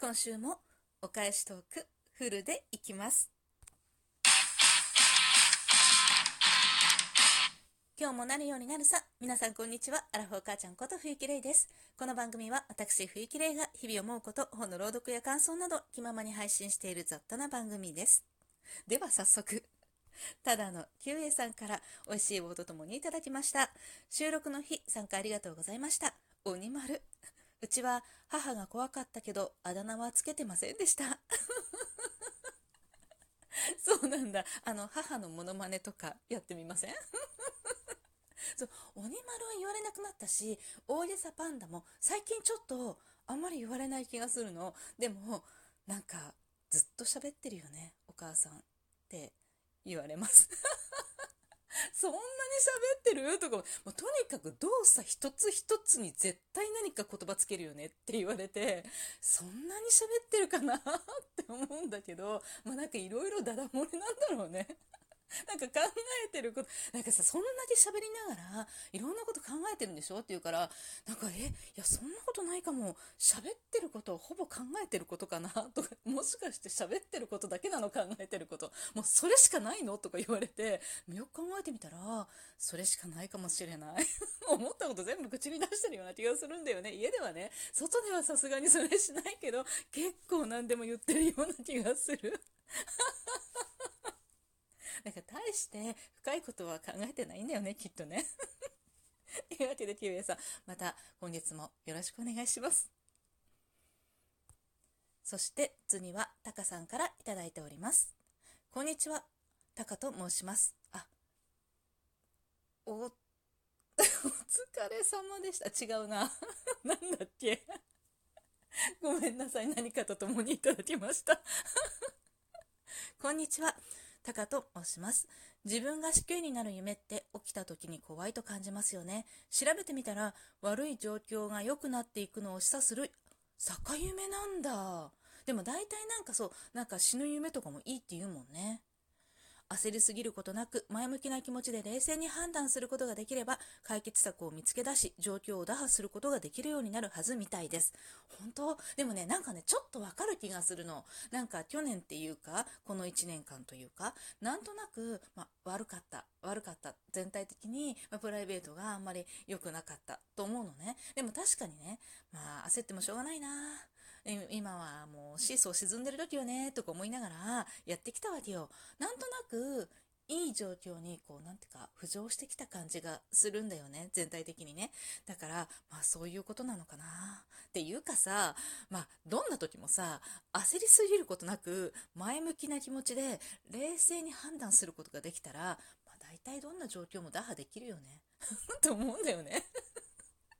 今週もお返しトークフルでいきます。今日もなるようになるさ。皆さんこんにちは。アラフォー母ちゃんこと冬木玲です。この番組は私冬木玲が日々思うこと本の朗読や感想など気ままに配信している雑多な番組です。では早速ただの QA さんから美味しい棒とともにいただきました。収録の日参加ありがとうございました。鬼丸。うちは母が怖かったけど、あだ名はつけてませんでした。そうなんだ。あの、母のモノマネとかやってみません？そう、鬼丸は言われなくなったし、大げさパンダも最近ちょっとあんまり言われない気がするの。でも、なんか、ずっと喋ってるよね、お母さんって言われます。そんなに喋ってる？とか、もうとにかく動作一つ一つに絶対何か言葉つけるよねって言われて、そんなに喋ってるかな？って思うんだけど、まあなんかいろいろダダ漏れなんだろうね。なんか考えてること、なんかさ、そんだけ喋りながら、いろんなこと考えてるんでしょって言うから、なんか、え、いや、そんなことないかも。喋ってることをほぼ考えてることかな とか、もしかして喋ってることだけなの考えてること。もうそれしかないのとか言われて、よく考えてみたら、それしかないかもしれない。思ったこと全部口に出してるような気がするんだよね。家ではね、外ではさすがにそれしないけど、結構何でも言ってるような気がする。なんか大して深いことは考えてないんだよね、きっとね。というわけで、キウエさん、また今月もよろしくお願いします。そして次はタカさんからいただいております。こんにちは、タカと申します。あ、お、お疲れ様でした。違うな。なんだっけ。ごめんなさい。何かと共にいただきました。こんにちは。タカと申します。自分が死刑になる夢って起きた時に怖いと感じますよね。調べてみたら悪い状況が良くなっていくのを示唆する逆夢なんだ。でも大体なんかそう、なんか死ぬ夢とかもいいって言うもんね。焦りすぎることなく前向きな気持ちで冷静に判断することができれば解決策を見つけ出し状況を打破することができるようになるはずみたいです。本当？でもね、なんかね、ちょっとわかる気がするの。なんか去年っていうか、この1年間というか、なんとなく、ま悪かった、悪かった。全体的に、まプライベートがあんまり良くなかったと思うのね。でも確かにね、まあ焦ってもしょうがないな今はもうシーソー沈んでる時よね、とか思いながらやってきたわけよ。なんとなく、いい状況に、こう、なんていうか、浮上してきた感じがするんだよね。全体的にね。だから、まあそういうことなのかな。っていうかさ、まあどんな時もさ、焦りすぎることなく、前向きな気持ちで、冷静に判断することができたら、まあ大体どんな状況も打破できるよね。と思うんだよね。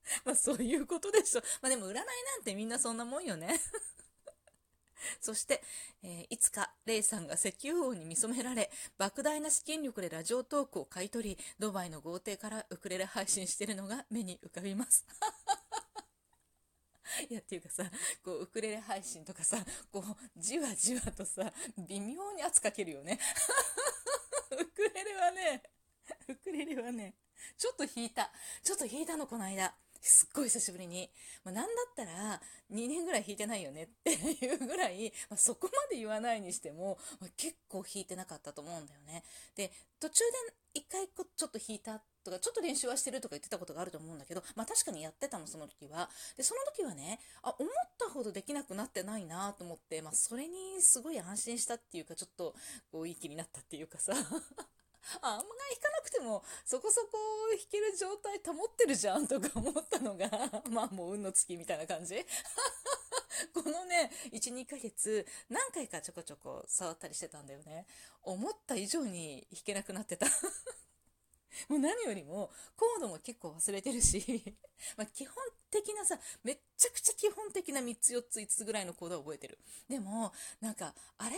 まあそういうことでしょ。まあでも占いなんてみんなそんなもんよね。そして、えー、いつかレイさんが石油王に見初められ、莫大な資金力でラジオトークを買い取り、ドバイの豪邸からウクレレ配信してるのが目に浮かびます。いや、っていうかさ、こう、ウクレレ配信とかさ、こう、じわじわとさ、微妙に圧かけるよね。ウクレレはね、ウクレレはね、ちょっと弾いた。ちょっと弾いたの、この間。すっごい久しぶりに。まあ、なんだったら、2年ぐらい弾いてないよねっていうぐらい、まあ、そこまで言わないにしても、まあ、結構弾いてなかったと思うんだよね。で、途中で一回ちょっと弾いたとか、ちょっと練習はしてるとか言ってたことがあると思うんだけど、まあ確かにやってたの、その時は。で、その時はね、あ、思ったほどできなくなってないなと思って、まあそれにすごい安心したっていうか、ちょっと、こう、いい気になったっていうかさ。あ、んま弾かなくても、そこそこ弾ける状態保ってるじゃんとか思ったのが、まあもう運の尽きみたいな感じ このね、1、2ヶ月、何回かちょこちょこ触ったりしてたんだよね。思った以上に弾けなくなってた もう何よりも、コードも結構忘れてるしま基本的なさ、めっちゃくちゃ基本的な3つ4つ5つぐらいのコードは覚えてる。でも、なんか、あれ？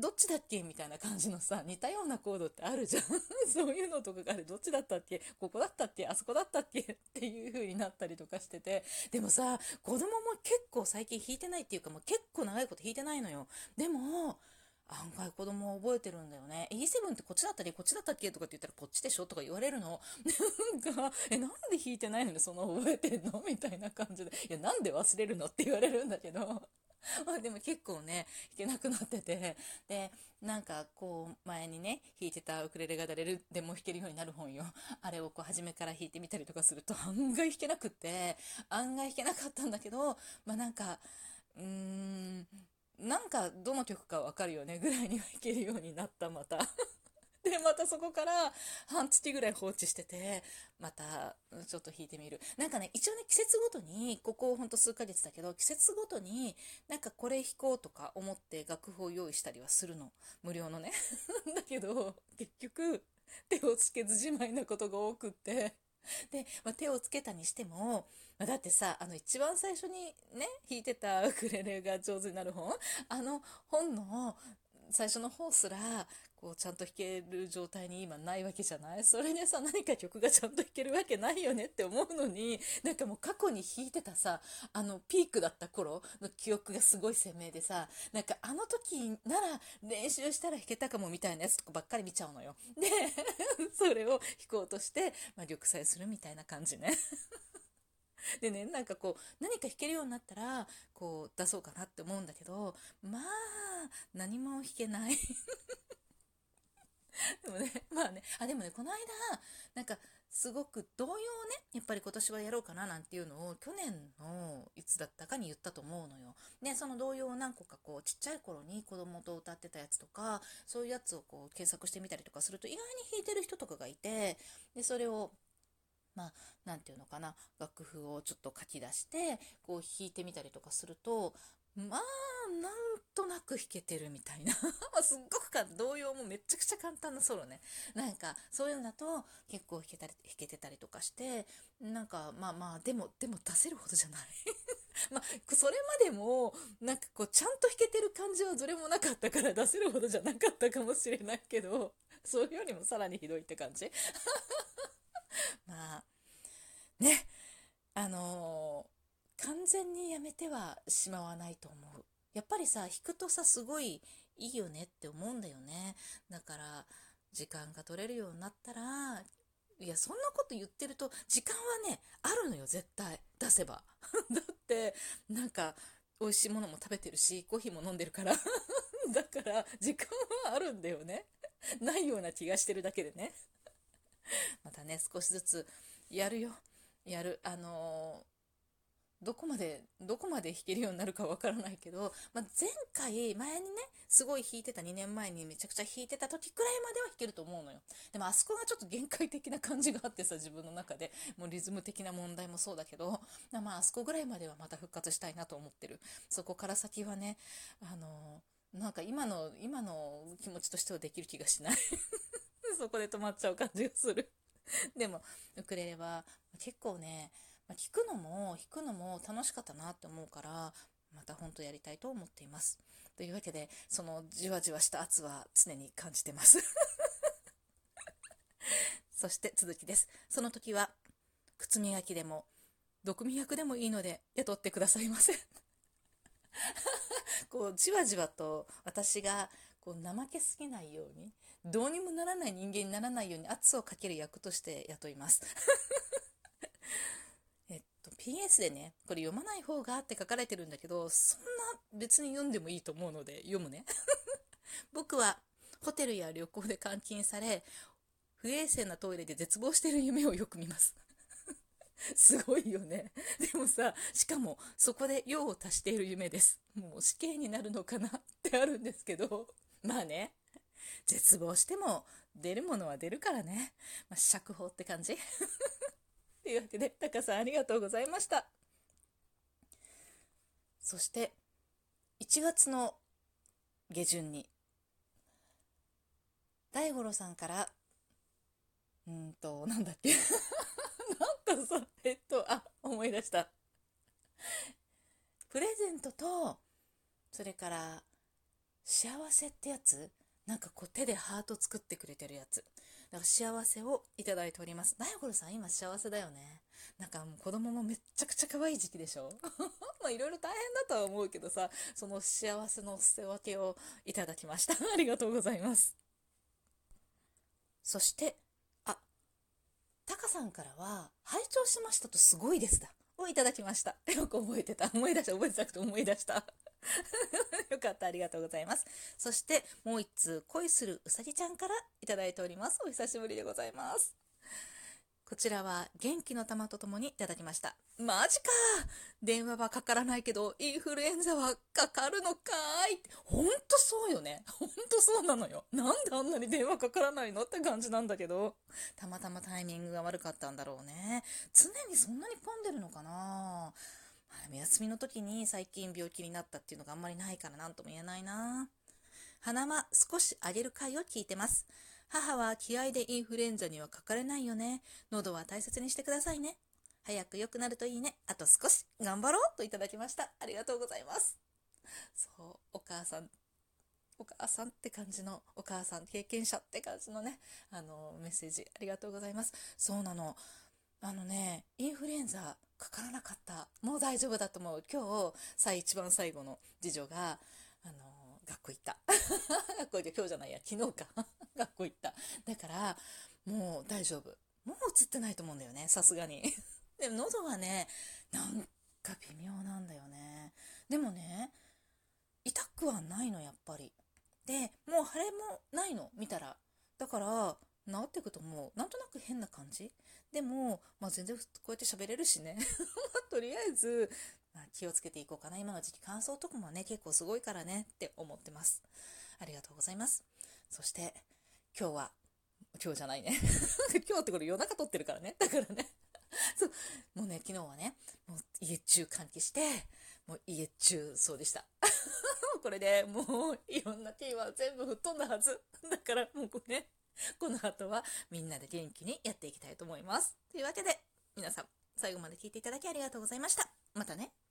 どっちだっけ？みたいな感じのさ、似たようなコードってあるじゃん。そういうのとかがある。どっちだったっけ？ここだったっけ？あそこだったっけ？っていう風になったりとかしてて。でもさ、子供も結構最近弾いてないっていうか、もう結構長いこと弾いてないのよ。でも、案外子供覚えてるんだよね。E7 ってこっちだったり、こっちだったっけ？とかって言ったらこっちでしょとか言われるの。なんか、え、なんで弾いてないのにそんな覚えてんの？みたいな感じで。いや、なんで忘れるの？って言われるんだけど。ま あでも結構ね、弾けなくなってて、で、なんかこう前にね、弾いてたウクレレが誰でも弾けるようになる本よ。あれをこう初めから弾いてみたりとかすると案外弾けなくって、案外弾けなかったんだけど、まあなんか、うーん、なんかどの曲かわかるよねぐらいには弾けるようになったまた。で、またそこから半月ぐらい放置してて、またちょっと弾いてみる。なんかね、一応ね、季節ごとに、ここほんと数ヶ月だけど、季節ごとになんかこれ弾こうとか思って楽譜を用意したりはするの。無料のね。だけど、結局、手をつけずじまいなことが多くって。で、まあ、手をつけたにしても、まあ、だってさ、あの一番最初にね、弾いてたウクレレが上手になる本？あの本の最初の方すら、こう、ちゃんと弾ける状態に今ないわけじゃない？それでさ、何か曲がちゃんと弾けるわけないよねって思うのに、なんかもう過去に弾いてたさ、あの、ピークだった頃の記憶がすごい鮮明でさ、なんかあの時なら練習したら弾けたかもみたいなやつとかばっかり見ちゃうのよ。で、それを弾こうとして、まあ、玉砕するみたいな感じね。でね、なんかこう、何か弾けるようになったら、こう、出そうかなって思うんだけど、まあ、何も弾けない でもね、まあね、あ、でもね、この間、なんか、すごく童謡をね、やっぱり今年はやろうかななんていうのを、去年のいつだったかに言ったと思うのよ。で、その童謡を何個かこう、ちっちゃい頃に子供と歌ってたやつとか、そういうやつをこう、検索してみたりとかすると、意外に弾いてる人とかがいて、で、それを、まあ、なんていうのかな、楽譜をちょっと書き出して、こう弾いてみたりとかすると、まあ、なんとなく弾けてるみたいな。すっごくか、童謡もめちゃくちゃ簡単なソロね。なんか、そういうのだと結構弾けたり、弾けてたりとかして、なんか、まあまあ、でも、でも出せるほどじゃない。まあ、それまでも、なんかこう、ちゃんと弾けてる感じはどれもなかったから出せるほどじゃなかったかもしれないけど、それよりもさらにひどいって感じ。まあ、ね、あのー、完全にやめてはしまわないと思う。やっぱりさ、弾くとさ、すごいいいよねって思うんだよね。だから、時間が取れるようになったら、いや、そんなこと言ってると、時間はね、あるのよ、絶対。出せば。だって、なんか、美味しいものも食べてるし、コーヒーも飲んでるから。だから、時間はあるんだよね。ないような気がしてるだけでね。またね、少しずつやるよ。やる。あの、どこまで、どこまで弾けるようになるかわからないけど、まあ、前回、前にね、すごい弾いてた2年前にめちゃくちゃ弾いてた時くらいまでは弾けると思うのよ。でもあそこがちょっと限界的な感じがあってさ、自分の中で。もうリズム的な問題もそうだけど、まああそこぐらいまではまた復活したいなと思ってる。そこから先はね、あのー、なんか今の、今の気持ちとしてはできる気がしない そこで止まっちゃう感じがするでも、ウクレレは結構ね、ま聞くのも弾くのも楽しかったなって思うから、また本当やりたいと思っています。というわけで、そのじわじわした圧は常に感じてます そして続きです。その時は、靴磨きでも、毒味役でもいいので雇ってくださいませ こう、じわじわと私がこう怠けすぎないように、どうにもならない人間にならないように圧をかける役として雇います。PS でね、これ読まない方がって書かれてるんだけど、そんな別に読んでもいいと思うので読むね。僕はホテルや旅行で監禁され、不衛生なトイレで絶望してる夢をよく見ます。すごいよね。でもさ、しかもそこで用を足している夢です。もう死刑になるのかなってあるんですけど、まあね、絶望しても出るものは出るからね。まあ、釈放って感じ というわけで、タカさんありがとうございました。そして、1月の下旬に、大五郎さんから、うんと、なんだっけ なんかさ、えっと、あ、思い出した。プレゼントと、それから、幸せってやつ？なんかこう手でハート作ってくれてるやつ。だか幸せをいただいております。大五郎さん今幸せだよね。なんかもう子供もめっちゃくちゃ可愛い時期でしょ？まあいろいろ大変だとは思うけどさ、その幸せの捨て分けをいただきました。ありがとうございます。そして、あ、タカさんからは、拝聴しましたとすごいですだ。をいただきました。よく覚えてた。思い出した。覚えてなくて思い出した。よかった、ありがとうございます。そして、もう一通、恋するうさぎちゃんからいただいております。お久しぶりでございます。こちらは元気の玉とともにいただきました。マジか電話はかからないけど、インフルエンザはかかるのかいほんとそうよね。ほんとそうなのよ。なんであんなに電話かからないのって感じなんだけど、たまたまタイミングが悪かったんだろうね。常にそんなに混んでるのかな休みの時に最近病気になったっていうのがあんまりないから何とも言えないな。鼻間少し上げる回を聞いてます。母は気合でインフルエンザにはかかれないよね。喉は大切にしてくださいね。早く良くなるといいね。あと少し頑張ろうといただきました。ありがとうございます。そう、お母さん、お母さんって感じの、お母さん経験者って感じのね、あの、メッセージありがとうございます。そうなの。あのね、インフルエンザかからなかった。もう大丈夫だと思う。今日、さ一番最後の次女が、あの、学校行った。学校行って今日じゃないや、昨日か。学校行った。だから、もう大丈夫。もう映ってないと思うんだよね、さすがに。でも喉はね、なんか微妙なんだよね。でもね、痛くはないの、やっぱり。で、もう腫れもないの、見たら。だから、治っていくともう、なんとなく変な感じでも、まあ全然こうやって喋れるしね。とりあえず、まあ、気をつけていこうかな。今の時期乾燥とかもね、結構すごいからねって思ってます。ありがとうございます。そして、今日は、今日じゃないね。今日ってこれ夜中撮ってるからね。だからね。そう。もうね、昨日はね、もう家中換気して、もう家中そうでした。これで、もういろんなティーは全部吹っ飛んだはず。だからもうこれね、この後はみんなで元気にやっていきたいと思います。というわけで、皆さん、最後まで聞いていただきありがとうございました。またね。